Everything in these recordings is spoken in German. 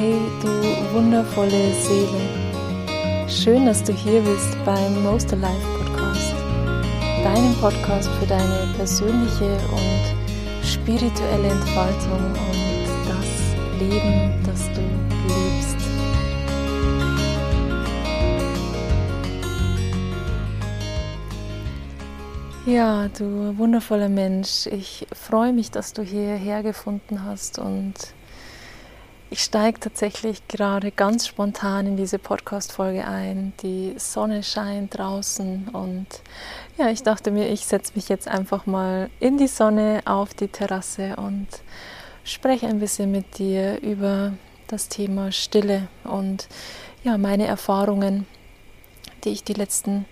Hey, du wundervolle Seele. Schön, dass du hier bist beim Most Alive Podcast. Deinem Podcast für deine persönliche und spirituelle Entfaltung und das Leben, das du lebst. Ja, du wundervoller Mensch, ich freue mich, dass du hierher gefunden hast und ich steige tatsächlich gerade ganz spontan in diese Podcast-Folge ein. Die Sonne scheint draußen und ja, ich dachte mir, ich setze mich jetzt einfach mal in die Sonne auf die Terrasse und spreche ein bisschen mit dir über das Thema Stille und ja, meine Erfahrungen, die ich die letzten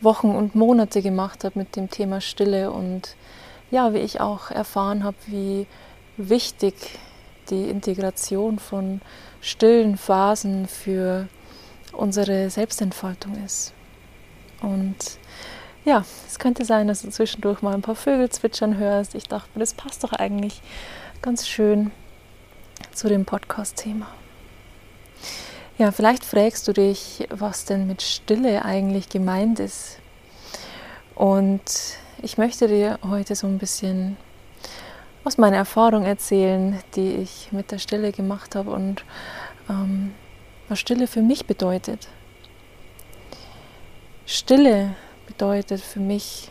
Wochen und Monate gemacht habe mit dem Thema Stille und ja, wie ich auch erfahren habe, wie wichtig die Integration von stillen Phasen für unsere Selbstentfaltung ist. Und ja, es könnte sein, dass du zwischendurch mal ein paar Vögel zwitschern hörst. Ich dachte das passt doch eigentlich ganz schön zu dem Podcast-Thema. Ja, vielleicht fragst du dich, was denn mit Stille eigentlich gemeint ist. Und ich möchte dir heute so ein bisschen aus meiner Erfahrung erzählen, die ich mit der Stille gemacht habe und ähm, was Stille für mich bedeutet. Stille bedeutet für mich,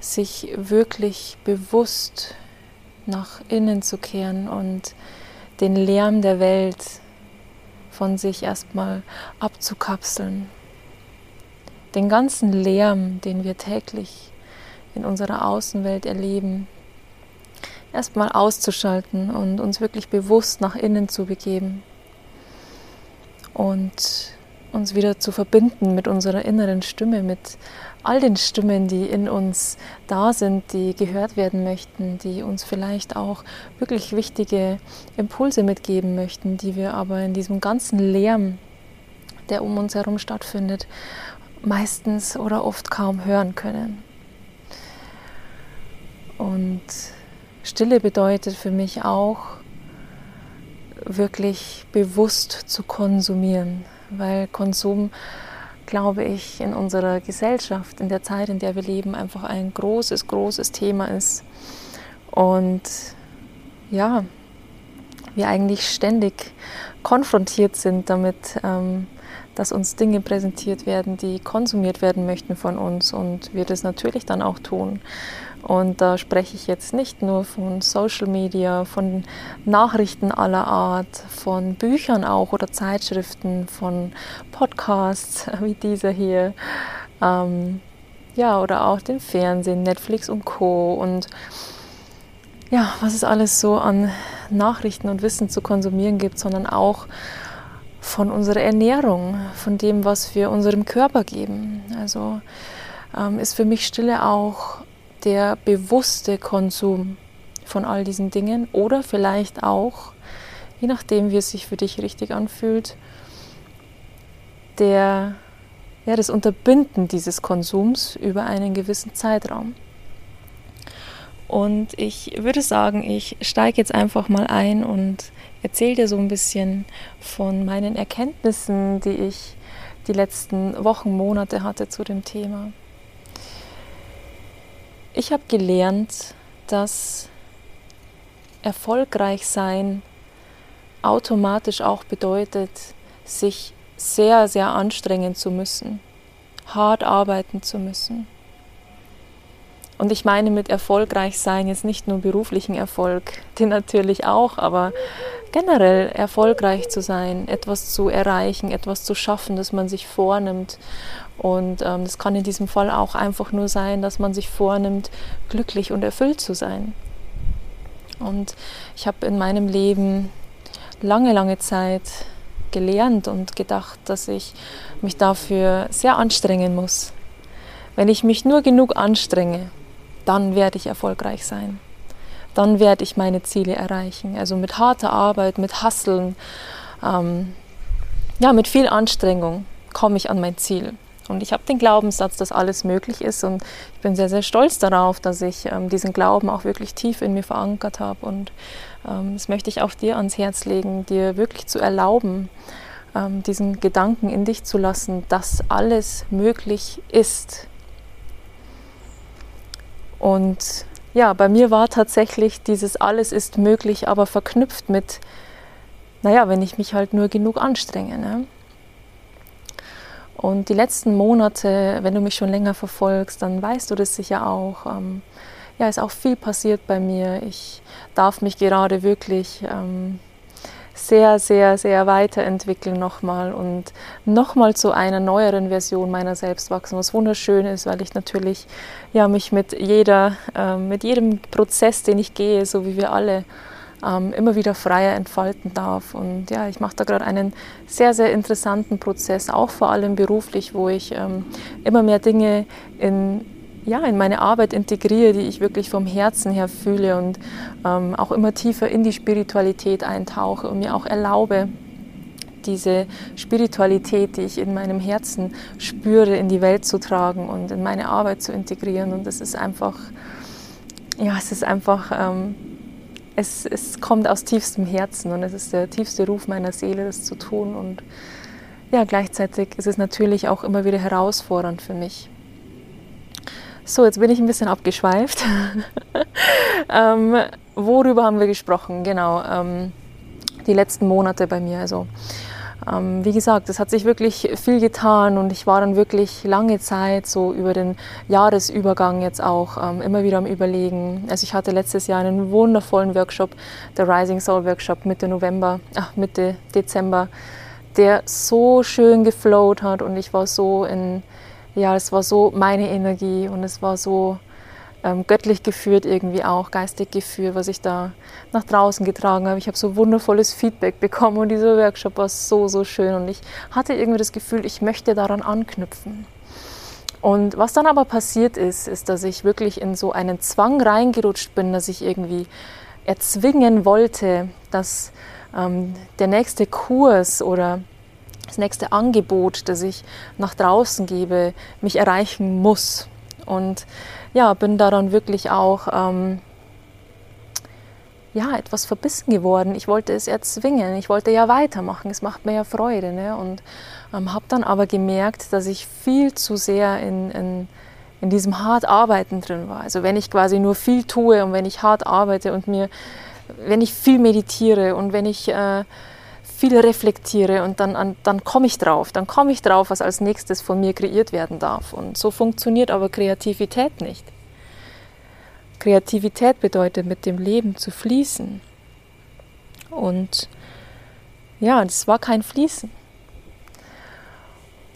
sich wirklich bewusst nach innen zu kehren und den Lärm der Welt von sich erstmal abzukapseln. Den ganzen Lärm, den wir täglich in unserer Außenwelt erleben, erstmal auszuschalten und uns wirklich bewusst nach innen zu begeben und uns wieder zu verbinden mit unserer inneren Stimme, mit all den Stimmen, die in uns da sind, die gehört werden möchten, die uns vielleicht auch wirklich wichtige Impulse mitgeben möchten, die wir aber in diesem ganzen Lärm, der um uns herum stattfindet, meistens oder oft kaum hören können. Und Stille bedeutet für mich auch, wirklich bewusst zu konsumieren, weil Konsum, glaube ich, in unserer Gesellschaft, in der Zeit, in der wir leben, einfach ein großes, großes Thema ist. Und ja, wir eigentlich ständig konfrontiert sind damit, ähm, dass uns Dinge präsentiert werden, die konsumiert werden möchten von uns und wir das natürlich dann auch tun. Und da spreche ich jetzt nicht nur von Social Media, von Nachrichten aller Art, von Büchern auch oder Zeitschriften, von Podcasts wie dieser hier, ähm, ja, oder auch dem Fernsehen, Netflix und Co. Und ja, was es alles so an Nachrichten und Wissen zu konsumieren gibt, sondern auch von unserer Ernährung, von dem, was wir unserem Körper geben. Also ähm, ist für mich Stille auch der bewusste Konsum von all diesen Dingen oder vielleicht auch, je nachdem, wie es sich für dich richtig anfühlt, der, ja, das Unterbinden dieses Konsums über einen gewissen Zeitraum. Und ich würde sagen, ich steige jetzt einfach mal ein und erzähle dir so ein bisschen von meinen Erkenntnissen, die ich die letzten Wochen, Monate hatte zu dem Thema. Ich habe gelernt, dass erfolgreich sein automatisch auch bedeutet, sich sehr, sehr anstrengen zu müssen, hart arbeiten zu müssen. Und ich meine mit erfolgreich sein jetzt nicht nur beruflichen Erfolg, den natürlich auch, aber generell erfolgreich zu sein, etwas zu erreichen, etwas zu schaffen, das man sich vornimmt. Und ähm, das kann in diesem Fall auch einfach nur sein, dass man sich vornimmt, glücklich und erfüllt zu sein. Und ich habe in meinem Leben lange, lange Zeit gelernt und gedacht, dass ich mich dafür sehr anstrengen muss. Wenn ich mich nur genug anstrenge, dann werde ich erfolgreich sein. Dann werde ich meine Ziele erreichen. Also mit harter Arbeit, mit Hasseln, ähm, ja, mit viel Anstrengung komme ich an mein Ziel. Und ich habe den Glaubenssatz, dass alles möglich ist und ich bin sehr, sehr stolz darauf, dass ich ähm, diesen Glauben auch wirklich tief in mir verankert habe. Und ähm, das möchte ich auch dir ans Herz legen, dir wirklich zu erlauben, ähm, diesen Gedanken in dich zu lassen, dass alles möglich ist. Und ja, bei mir war tatsächlich dieses alles ist möglich, aber verknüpft mit, naja, wenn ich mich halt nur genug anstrenge. Ne? Und die letzten Monate, wenn du mich schon länger verfolgst, dann weißt du das sicher auch. Ähm, ja, ist auch viel passiert bei mir. Ich darf mich gerade wirklich ähm, sehr, sehr, sehr weiterentwickeln nochmal und nochmal zu einer neueren Version meiner selbst wachsen, was wunderschön ist, weil ich natürlich ja, mich mit, jeder, äh, mit jedem Prozess, den ich gehe, so wie wir alle, ähm, immer wieder freier entfalten darf. Und ja, ich mache da gerade einen sehr, sehr interessanten Prozess, auch vor allem beruflich, wo ich ähm, immer mehr Dinge in ja, in meine Arbeit integriere, die ich wirklich vom Herzen her fühle und ähm, auch immer tiefer in die Spiritualität eintauche und mir auch erlaube, diese Spiritualität, die ich in meinem Herzen spüre, in die Welt zu tragen und in meine Arbeit zu integrieren. Und das ist einfach, ja, es ist einfach, ähm, es, es kommt aus tiefstem Herzen und es ist der tiefste Ruf meiner Seele, das zu tun. Und ja, gleichzeitig ist es natürlich auch immer wieder herausfordernd für mich. So, jetzt bin ich ein bisschen abgeschweift. ähm, worüber haben wir gesprochen? Genau, ähm, die letzten Monate bei mir. Also, ähm, wie gesagt, es hat sich wirklich viel getan und ich war dann wirklich lange Zeit so über den Jahresübergang jetzt auch ähm, immer wieder am Überlegen. Also ich hatte letztes Jahr einen wundervollen Workshop, der Rising Soul Workshop Mitte November, ach, Mitte Dezember, der so schön geflowt hat und ich war so in ja, es war so meine Energie und es war so ähm, göttlich geführt irgendwie auch, geistig geführt, was ich da nach draußen getragen habe. Ich habe so wundervolles Feedback bekommen und dieser Workshop war so, so schön und ich hatte irgendwie das Gefühl, ich möchte daran anknüpfen. Und was dann aber passiert ist, ist, dass ich wirklich in so einen Zwang reingerutscht bin, dass ich irgendwie erzwingen wollte, dass ähm, der nächste Kurs oder das nächste Angebot, das ich nach draußen gebe, mich erreichen muss. Und ja, bin daran wirklich auch ähm, ja, etwas verbissen geworden. Ich wollte es erzwingen, ich wollte ja weitermachen, es macht mir ja Freude. Ne? Und ähm, habe dann aber gemerkt, dass ich viel zu sehr in, in, in diesem hart Arbeiten drin war. Also wenn ich quasi nur viel tue und wenn ich hart arbeite und mir, wenn ich viel meditiere und wenn ich äh, viel reflektiere und dann, dann komme ich drauf, dann komme ich drauf, was als nächstes von mir kreiert werden darf. Und so funktioniert aber Kreativität nicht. Kreativität bedeutet, mit dem Leben zu fließen. Und ja, das war kein Fließen.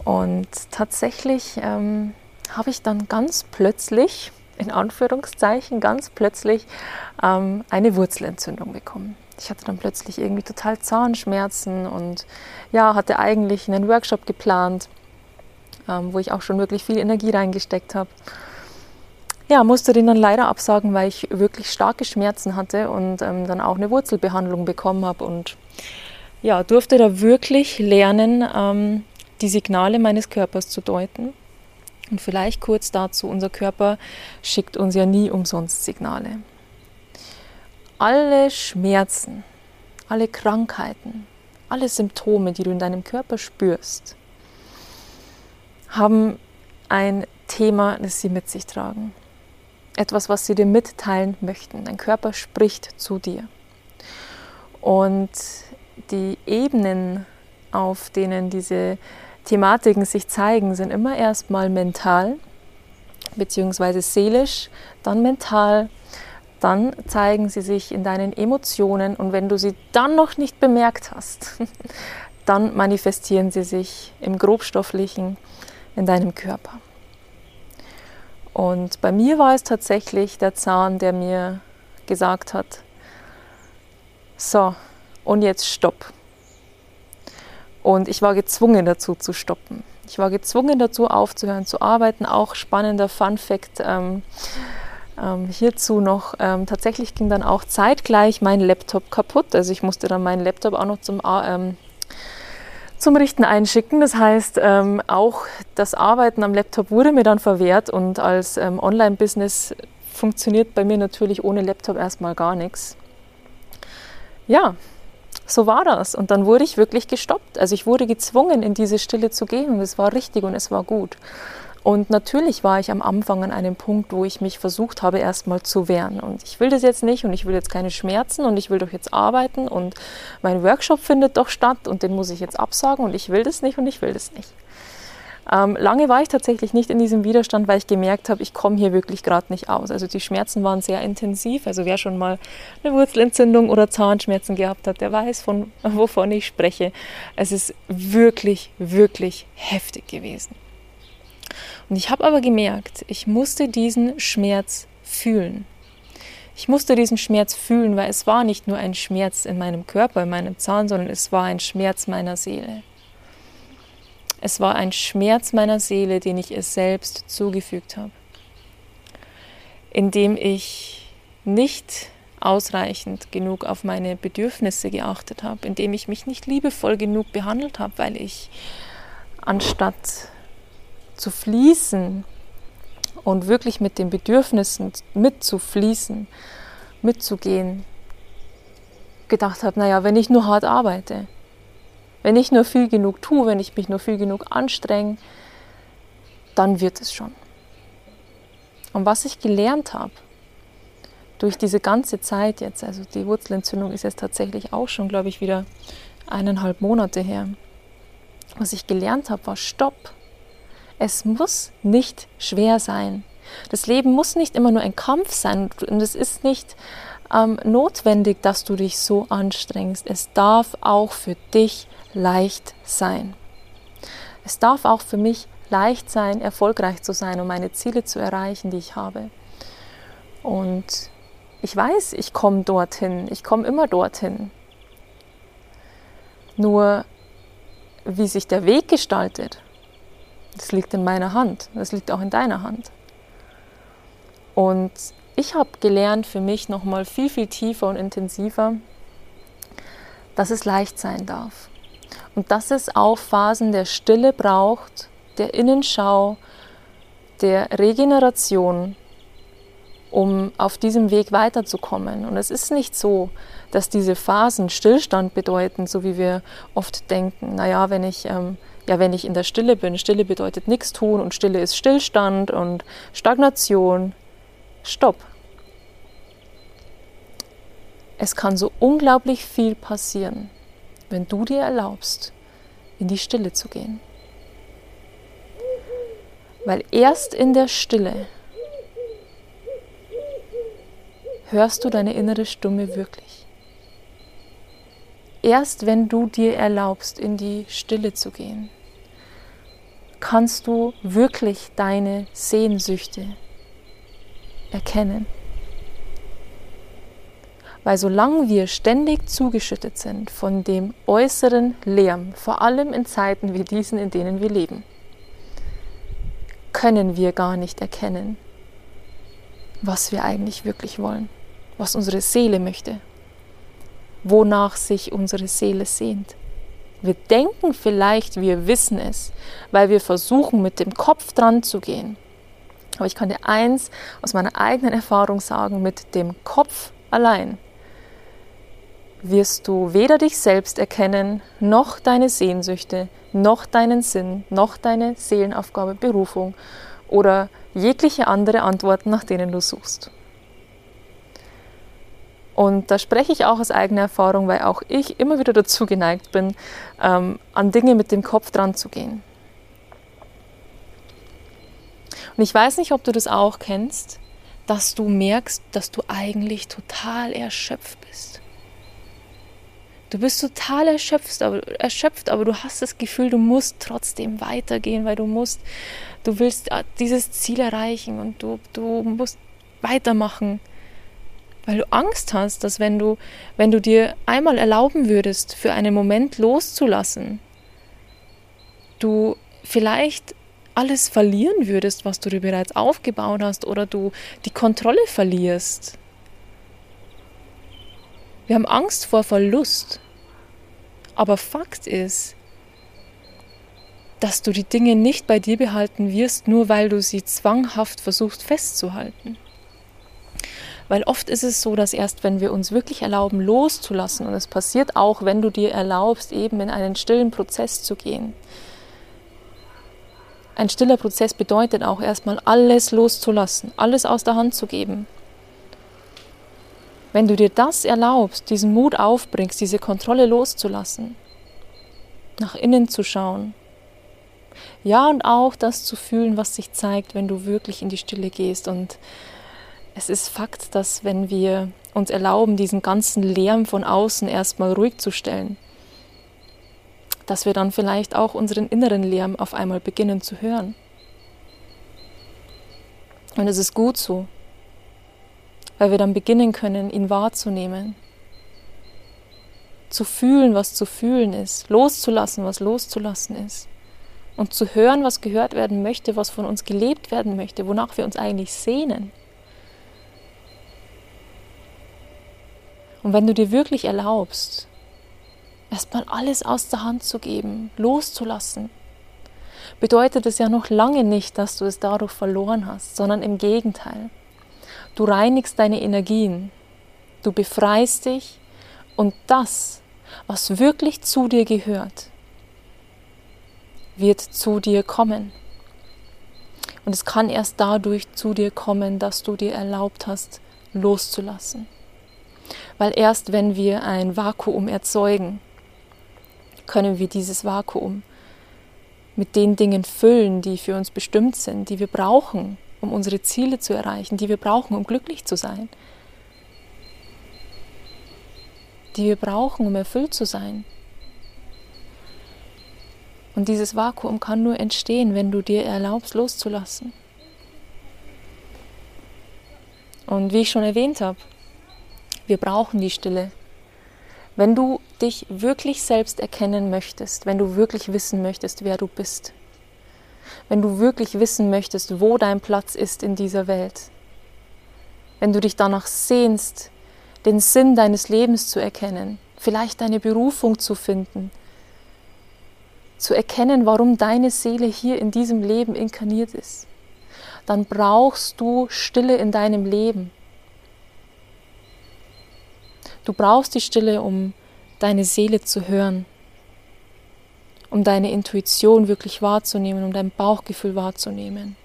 Und tatsächlich ähm, habe ich dann ganz plötzlich, in Anführungszeichen, ganz plötzlich ähm, eine Wurzelentzündung bekommen ich hatte dann plötzlich irgendwie total Zahnschmerzen und ja, hatte eigentlich einen Workshop geplant, ähm, wo ich auch schon wirklich viel Energie reingesteckt habe. Ja, musste den dann leider absagen, weil ich wirklich starke Schmerzen hatte und ähm, dann auch eine Wurzelbehandlung bekommen habe und ja, durfte da wirklich lernen, ähm, die Signale meines Körpers zu deuten. Und vielleicht kurz dazu, unser Körper schickt uns ja nie umsonst Signale alle Schmerzen, alle Krankheiten, alle Symptome, die du in deinem Körper spürst, haben ein Thema, das sie mit sich tragen. Etwas, was sie dir mitteilen möchten. Dein Körper spricht zu dir. Und die Ebenen, auf denen diese Thematiken sich zeigen, sind immer erstmal mental, beziehungsweise seelisch, dann mental, dann zeigen sie sich in deinen Emotionen und wenn du sie dann noch nicht bemerkt hast, dann manifestieren sie sich im grobstofflichen in deinem Körper. Und bei mir war es tatsächlich der Zahn, der mir gesagt hat, so, und jetzt stopp. Und ich war gezwungen dazu zu stoppen. Ich war gezwungen dazu aufzuhören zu arbeiten. Auch spannender Fun fact. Ähm, ähm, hierzu noch, ähm, tatsächlich ging dann auch zeitgleich mein Laptop kaputt. Also ich musste dann meinen Laptop auch noch zum, ähm, zum Richten einschicken. Das heißt, ähm, auch das Arbeiten am Laptop wurde mir dann verwehrt und als ähm, Online-Business funktioniert bei mir natürlich ohne Laptop erstmal gar nichts. Ja, so war das. Und dann wurde ich wirklich gestoppt. Also ich wurde gezwungen, in diese Stille zu gehen und es war richtig und es war gut. Und natürlich war ich am Anfang an einem Punkt, wo ich mich versucht habe, erstmal zu wehren. Und ich will das jetzt nicht und ich will jetzt keine Schmerzen und ich will doch jetzt arbeiten und mein Workshop findet doch statt und den muss ich jetzt absagen und ich will das nicht und ich will das nicht. Ähm, lange war ich tatsächlich nicht in diesem Widerstand, weil ich gemerkt habe, ich komme hier wirklich gerade nicht aus. Also die Schmerzen waren sehr intensiv. Also wer schon mal eine Wurzelentzündung oder Zahnschmerzen gehabt hat, der weiß, von wovon ich spreche. Es ist wirklich, wirklich heftig gewesen. Und ich habe aber gemerkt, ich musste diesen Schmerz fühlen. Ich musste diesen Schmerz fühlen, weil es war nicht nur ein Schmerz in meinem Körper, in meinem Zahn, sondern es war ein Schmerz meiner Seele. Es war ein Schmerz meiner Seele, den ich es selbst zugefügt habe, indem ich nicht ausreichend genug auf meine Bedürfnisse geachtet habe, indem ich mich nicht liebevoll genug behandelt habe, weil ich anstatt zu fließen und wirklich mit den Bedürfnissen mitzufließen, mitzugehen, gedacht habe, naja, wenn ich nur hart arbeite, wenn ich nur viel genug tue, wenn ich mich nur viel genug anstrenge, dann wird es schon. Und was ich gelernt habe, durch diese ganze Zeit jetzt, also die Wurzelentzündung ist jetzt tatsächlich auch schon, glaube ich, wieder eineinhalb Monate her. Was ich gelernt habe, war Stopp. Es muss nicht schwer sein. Das Leben muss nicht immer nur ein Kampf sein und es ist nicht ähm, notwendig, dass du dich so anstrengst. Es darf auch für dich leicht sein. Es darf auch für mich leicht sein, erfolgreich zu sein und meine Ziele zu erreichen, die ich habe. Und ich weiß, ich komme dorthin, ich komme immer dorthin. Nur wie sich der Weg gestaltet, das liegt in meiner Hand, das liegt auch in deiner Hand. Und ich habe gelernt für mich nochmal viel, viel tiefer und intensiver, dass es leicht sein darf. Und dass es auch Phasen der Stille braucht, der Innenschau, der Regeneration, um auf diesem Weg weiterzukommen. Und es ist nicht so, dass diese Phasen Stillstand bedeuten, so wie wir oft denken. Naja, wenn ich, ähm, ja, wenn ich in der Stille bin, Stille bedeutet nichts tun und Stille ist Stillstand und Stagnation. Stopp. Es kann so unglaublich viel passieren, wenn du dir erlaubst, in die Stille zu gehen. Weil erst in der Stille hörst du deine innere Stimme wirklich. Erst wenn du dir erlaubst, in die Stille zu gehen, kannst du wirklich deine Sehnsüchte erkennen. Weil solange wir ständig zugeschüttet sind von dem äußeren Lärm, vor allem in Zeiten wie diesen, in denen wir leben, können wir gar nicht erkennen, was wir eigentlich wirklich wollen, was unsere Seele möchte, wonach sich unsere Seele sehnt. Wir denken vielleicht, wir wissen es, weil wir versuchen, mit dem Kopf dran zu gehen. Aber ich kann dir eins aus meiner eigenen Erfahrung sagen, mit dem Kopf allein wirst du weder dich selbst erkennen, noch deine Sehnsüchte, noch deinen Sinn, noch deine Seelenaufgabe, Berufung oder jegliche andere Antworten, nach denen du suchst. Und da spreche ich auch aus eigener Erfahrung, weil auch ich immer wieder dazu geneigt bin, ähm, an Dinge mit dem Kopf dran zu gehen. Und ich weiß nicht, ob du das auch kennst, dass du merkst, dass du eigentlich total erschöpft bist. Du bist total erschöpft aber, erschöpft, aber du hast das Gefühl, du musst trotzdem weitergehen, weil du musst, du willst äh, dieses Ziel erreichen und du, du musst weitermachen. Weil du Angst hast, dass wenn du, wenn du dir einmal erlauben würdest, für einen Moment loszulassen, du vielleicht alles verlieren würdest, was du dir bereits aufgebaut hast, oder du die Kontrolle verlierst. Wir haben Angst vor Verlust. Aber Fakt ist, dass du die Dinge nicht bei dir behalten wirst, nur weil du sie zwanghaft versuchst festzuhalten. Weil oft ist es so, dass erst wenn wir uns wirklich erlauben, loszulassen, und es passiert auch, wenn du dir erlaubst, eben in einen stillen Prozess zu gehen. Ein stiller Prozess bedeutet auch erstmal alles loszulassen, alles aus der Hand zu geben. Wenn du dir das erlaubst, diesen Mut aufbringst, diese Kontrolle loszulassen, nach innen zu schauen, ja und auch das zu fühlen, was sich zeigt, wenn du wirklich in die Stille gehst und es ist Fakt, dass wenn wir uns erlauben, diesen ganzen Lärm von außen erstmal ruhig zu stellen, dass wir dann vielleicht auch unseren inneren Lärm auf einmal beginnen zu hören. Und es ist gut so, weil wir dann beginnen können, ihn wahrzunehmen, zu fühlen, was zu fühlen ist, loszulassen, was loszulassen ist und zu hören, was gehört werden möchte, was von uns gelebt werden möchte, wonach wir uns eigentlich sehnen. Und wenn du dir wirklich erlaubst, erstmal alles aus der Hand zu geben, loszulassen, bedeutet es ja noch lange nicht, dass du es dadurch verloren hast, sondern im Gegenteil. Du reinigst deine Energien, du befreist dich und das, was wirklich zu dir gehört, wird zu dir kommen. Und es kann erst dadurch zu dir kommen, dass du dir erlaubt hast, loszulassen. Weil erst wenn wir ein Vakuum erzeugen, können wir dieses Vakuum mit den Dingen füllen, die für uns bestimmt sind, die wir brauchen, um unsere Ziele zu erreichen, die wir brauchen, um glücklich zu sein, die wir brauchen, um erfüllt zu sein. Und dieses Vakuum kann nur entstehen, wenn du dir erlaubst, loszulassen. Und wie ich schon erwähnt habe, wir brauchen die Stille. Wenn du dich wirklich selbst erkennen möchtest, wenn du wirklich wissen möchtest, wer du bist, wenn du wirklich wissen möchtest, wo dein Platz ist in dieser Welt, wenn du dich danach sehnst, den Sinn deines Lebens zu erkennen, vielleicht deine Berufung zu finden, zu erkennen, warum deine Seele hier in diesem Leben inkarniert ist, dann brauchst du Stille in deinem Leben. Du brauchst die Stille, um deine Seele zu hören, um deine Intuition wirklich wahrzunehmen, um dein Bauchgefühl wahrzunehmen.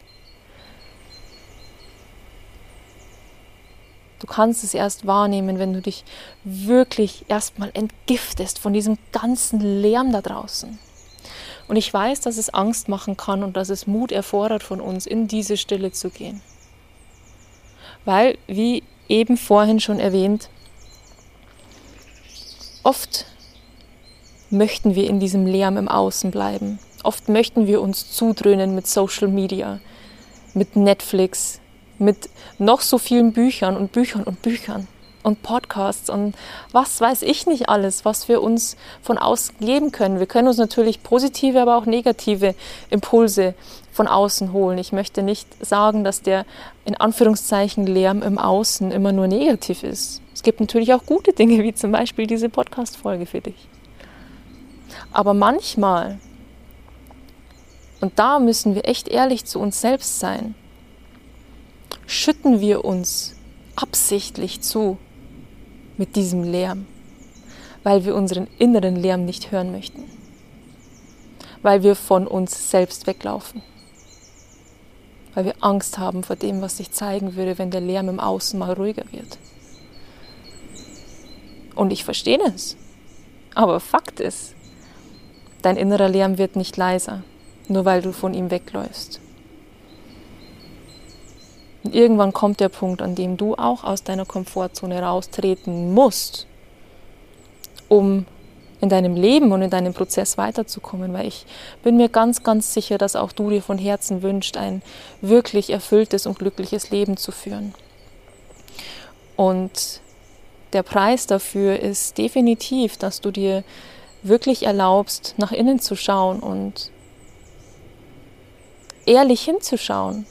Du kannst es erst wahrnehmen, wenn du dich wirklich erstmal entgiftest von diesem ganzen Lärm da draußen. Und ich weiß, dass es Angst machen kann und dass es Mut erfordert von uns, in diese Stille zu gehen. Weil, wie eben vorhin schon erwähnt, Oft möchten wir in diesem Lärm im Außen bleiben. Oft möchten wir uns zudröhnen mit Social Media, mit Netflix, mit noch so vielen Büchern und Büchern und Büchern und Podcasts und was weiß ich nicht alles, was wir uns von außen geben können. Wir können uns natürlich positive, aber auch negative Impulse von außen holen. Ich möchte nicht sagen, dass der in Anführungszeichen Lärm im Außen immer nur negativ ist. Es gibt natürlich auch gute Dinge, wie zum Beispiel diese Podcast-Folge für dich. Aber manchmal, und da müssen wir echt ehrlich zu uns selbst sein, schütten wir uns absichtlich zu mit diesem Lärm, weil wir unseren inneren Lärm nicht hören möchten, weil wir von uns selbst weglaufen, weil wir Angst haben vor dem, was sich zeigen würde, wenn der Lärm im Außen mal ruhiger wird. Und ich verstehe es. Aber Fakt ist, dein innerer Lärm wird nicht leiser, nur weil du von ihm wegläufst. Und irgendwann kommt der Punkt, an dem du auch aus deiner Komfortzone raustreten musst, um in deinem Leben und in deinem Prozess weiterzukommen, weil ich bin mir ganz, ganz sicher, dass auch du dir von Herzen wünschst, ein wirklich erfülltes und glückliches Leben zu führen. Und der Preis dafür ist definitiv, dass du dir wirklich erlaubst, nach innen zu schauen und ehrlich hinzuschauen.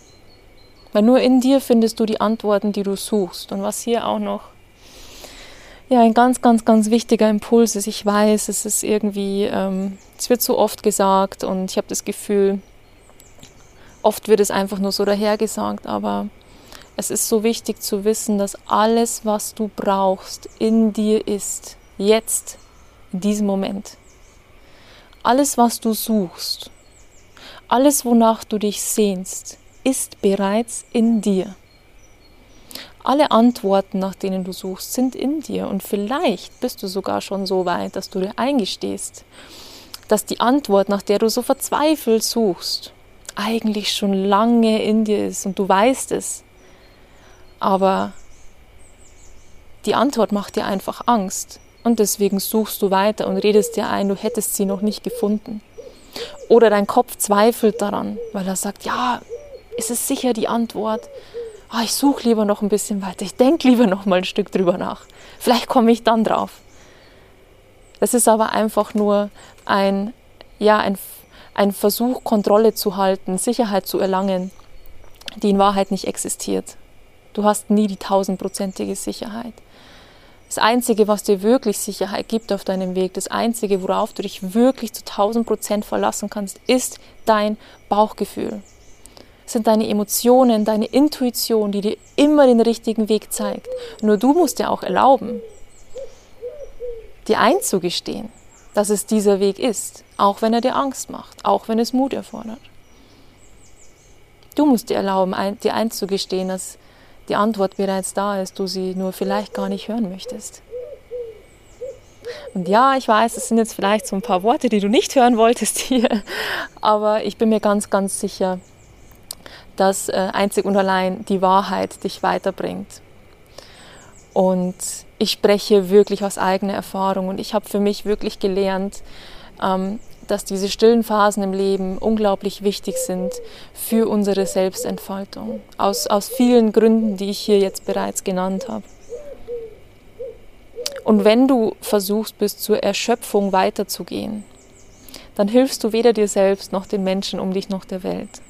Weil nur in dir findest du die Antworten, die du suchst. Und was hier auch noch ja, ein ganz, ganz, ganz wichtiger Impuls ist. Ich weiß, es ist irgendwie, ähm, es wird so oft gesagt und ich habe das Gefühl, oft wird es einfach nur so dahergesagt, aber es ist so wichtig zu wissen, dass alles, was du brauchst, in dir ist. Jetzt, in diesem Moment. Alles, was du suchst, alles, wonach du dich sehnst, ist bereits in dir. Alle Antworten, nach denen du suchst, sind in dir und vielleicht bist du sogar schon so weit, dass du dir eingestehst, dass die Antwort, nach der du so verzweifelt suchst, eigentlich schon lange in dir ist und du weißt es. Aber die Antwort macht dir einfach Angst und deswegen suchst du weiter und redest dir ein, du hättest sie noch nicht gefunden. Oder dein Kopf zweifelt daran, weil er sagt, ja, ist es sicher die Antwort? oh, ich suche lieber noch ein bisschen weiter, ich denke lieber noch mal ein Stück drüber nach. Vielleicht komme ich dann drauf. Das ist aber einfach nur ein, ja, ein, ein Versuch, Kontrolle zu halten, Sicherheit zu erlangen, die in Wahrheit nicht existiert. Du hast nie die tausendprozentige Sicherheit. Das Einzige, was dir wirklich Sicherheit gibt auf deinem Weg, das Einzige, worauf du dich wirklich zu tausend Prozent verlassen kannst, ist dein Bauchgefühl sind deine Emotionen, deine Intuition, die dir immer den richtigen Weg zeigt. Nur du musst dir auch erlauben, dir einzugestehen, dass es dieser Weg ist, auch wenn er dir Angst macht, auch wenn es Mut erfordert. Du musst dir erlauben, dir einzugestehen, dass die Antwort bereits da ist, du sie nur vielleicht gar nicht hören möchtest. Und ja, ich weiß, es sind jetzt vielleicht so ein paar Worte, die du nicht hören wolltest hier, aber ich bin mir ganz, ganz sicher, dass äh, einzig und allein die Wahrheit dich weiterbringt. Und ich spreche wirklich aus eigener Erfahrung und ich habe für mich wirklich gelernt, ähm, dass diese stillen Phasen im Leben unglaublich wichtig sind für unsere Selbstentfaltung. Aus, aus vielen Gründen, die ich hier jetzt bereits genannt habe. Und wenn du versuchst, bis zur Erschöpfung weiterzugehen, dann hilfst du weder dir selbst noch den Menschen um dich noch der Welt.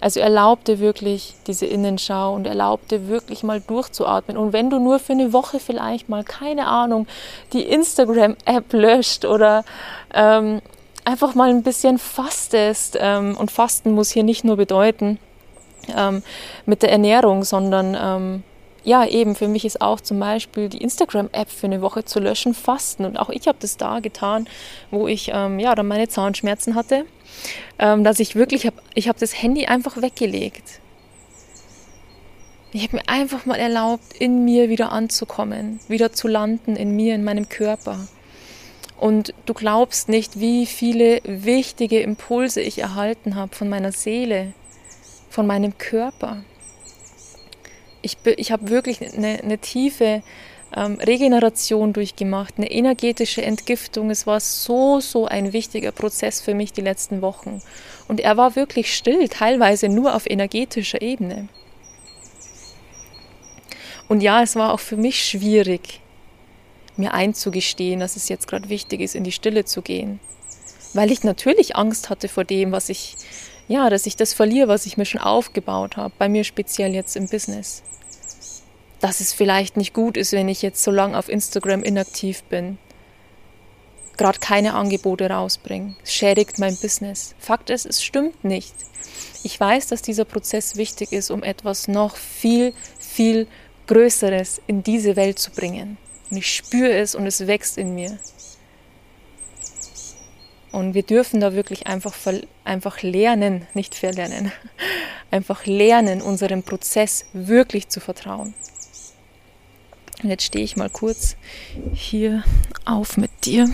Also erlaub dir wirklich diese Innenschau und erlaub dir wirklich mal durchzuatmen. Und wenn du nur für eine Woche vielleicht mal, keine Ahnung, die Instagram-App löscht oder ähm, einfach mal ein bisschen fastest, ähm, und Fasten muss hier nicht nur bedeuten ähm, mit der Ernährung, sondern ähm, ja, eben für mich ist auch zum Beispiel die Instagram-App für eine Woche zu löschen Fasten. Und auch ich habe das da getan, wo ich ähm, ja dann meine Zahnschmerzen hatte ähm, dass ich wirklich habe, ich habe das Handy einfach weggelegt. Ich habe mir einfach mal erlaubt, in mir wieder anzukommen, wieder zu landen in mir, in meinem Körper. Und du glaubst nicht, wie viele wichtige Impulse ich erhalten habe von meiner Seele, von meinem Körper. Ich, ich habe wirklich eine, eine tiefe ähm, Regeneration durchgemacht, eine energetische Entgiftung. Es war so, so ein wichtiger Prozess für mich die letzten Wochen. Und er war wirklich still, teilweise nur auf energetischer Ebene. Und ja, es war auch für mich schwierig, mir einzugestehen, dass es jetzt gerade wichtig ist, in die Stille zu gehen. Weil ich natürlich Angst hatte vor dem, was ich, ja, dass ich das verliere, was ich mir schon aufgebaut habe, bei mir speziell jetzt im Business dass es vielleicht nicht gut ist, wenn ich jetzt so lange auf Instagram inaktiv bin. Gerade keine Angebote rausbringe. Schädigt mein Business. Fakt ist, es stimmt nicht. Ich weiß, dass dieser Prozess wichtig ist, um etwas noch viel, viel Größeres in diese Welt zu bringen. Und ich spüre es und es wächst in mir. Und wir dürfen da wirklich einfach, einfach lernen, nicht verlernen, einfach lernen, unserem Prozess wirklich zu vertrauen. Und jetzt stehe ich mal kurz hier auf mit dir,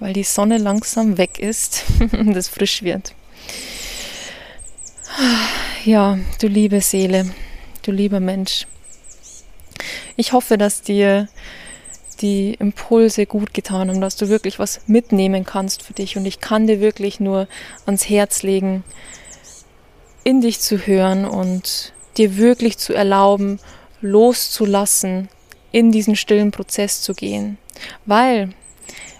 weil die Sonne langsam weg ist und es frisch wird. Ja, du liebe Seele, du lieber Mensch. Ich hoffe, dass dir die Impulse gut getan haben, dass du wirklich was mitnehmen kannst für dich. Und ich kann dir wirklich nur ans Herz legen, in dich zu hören und dir wirklich zu erlauben, loszulassen in diesen stillen Prozess zu gehen. Weil,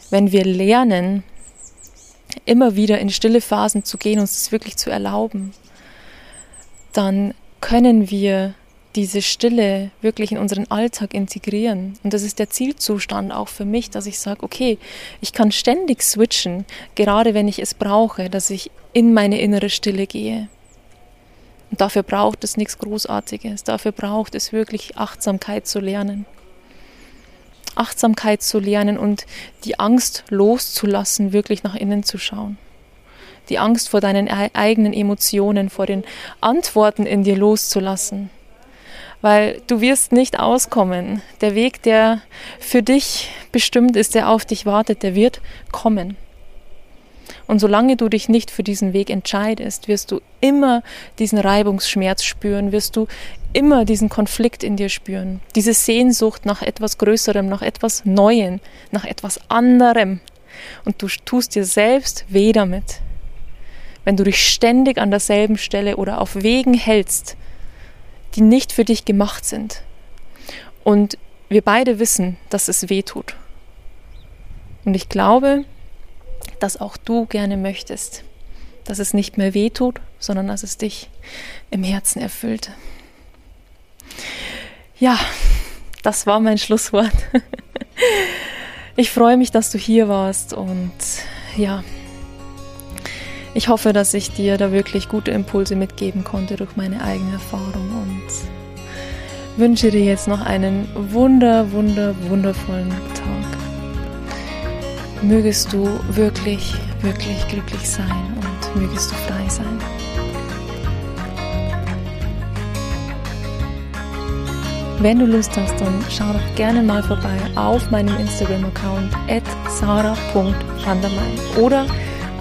wenn wir lernen, immer wieder in stille Phasen zu gehen, uns das wirklich zu erlauben, dann können wir diese Stille wirklich in unseren Alltag integrieren. Und das ist der Zielzustand auch für mich, dass ich sage, okay, ich kann ständig switchen, gerade wenn ich es brauche, dass ich in meine innere Stille gehe. Und dafür braucht es nichts Großartiges, dafür braucht es wirklich Achtsamkeit zu lernen. Achtsamkeit zu lernen und die Angst loszulassen, wirklich nach innen zu schauen. Die Angst vor deinen eigenen Emotionen, vor den Antworten in dir loszulassen weil du wirst nicht auskommen. Der Weg, der für dich bestimmt ist, der auf dich wartet, der wird kommen. Und solange du dich nicht für diesen Weg entscheidest, wirst du immer diesen Reibungsschmerz spüren, wirst du immer diesen Konflikt in dir spüren, diese Sehnsucht nach etwas Größerem, nach etwas Neuem, nach etwas anderem. Und du tust dir selbst weh damit. Wenn du dich ständig an derselben Stelle oder auf Wegen hältst, die nicht für dich gemacht sind. Und wir beide wissen, dass es weh tut. Und ich glaube, dass auch du gerne möchtest, dass es nicht mehr weh tut, sondern dass es dich im Herzen erfüllt. Ja, das war mein Schlusswort. Ich freue mich, dass du hier warst und ja, ich hoffe, dass ich dir da wirklich gute Impulse mitgeben konnte durch meine eigene Erfahrung und wünsche dir jetzt noch einen wunder, wunder, wundervollen Tag. Mögest du wirklich, wirklich glücklich sein und mögest du frei sein. Wenn du Lust hast, dann schau doch gerne mal vorbei auf meinem Instagram-Account at sarah.vandermein oder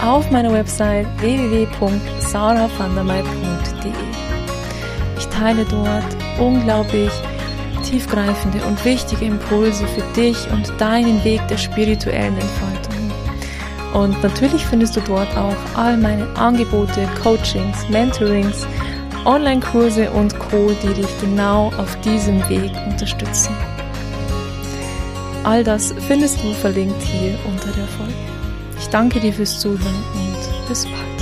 auf meiner Website www.sarahvandermei.de. Ich teile dort unglaublich tiefgreifende und wichtige Impulse für dich und deinen Weg der spirituellen Entfaltung. Und natürlich findest du dort auch all meine Angebote, Coachings, Mentorings, Online-Kurse und Co., die dich genau auf diesem Weg unterstützen. All das findest du verlinkt hier unter der Folge. Danke dir fürs Zuhören und bis bald.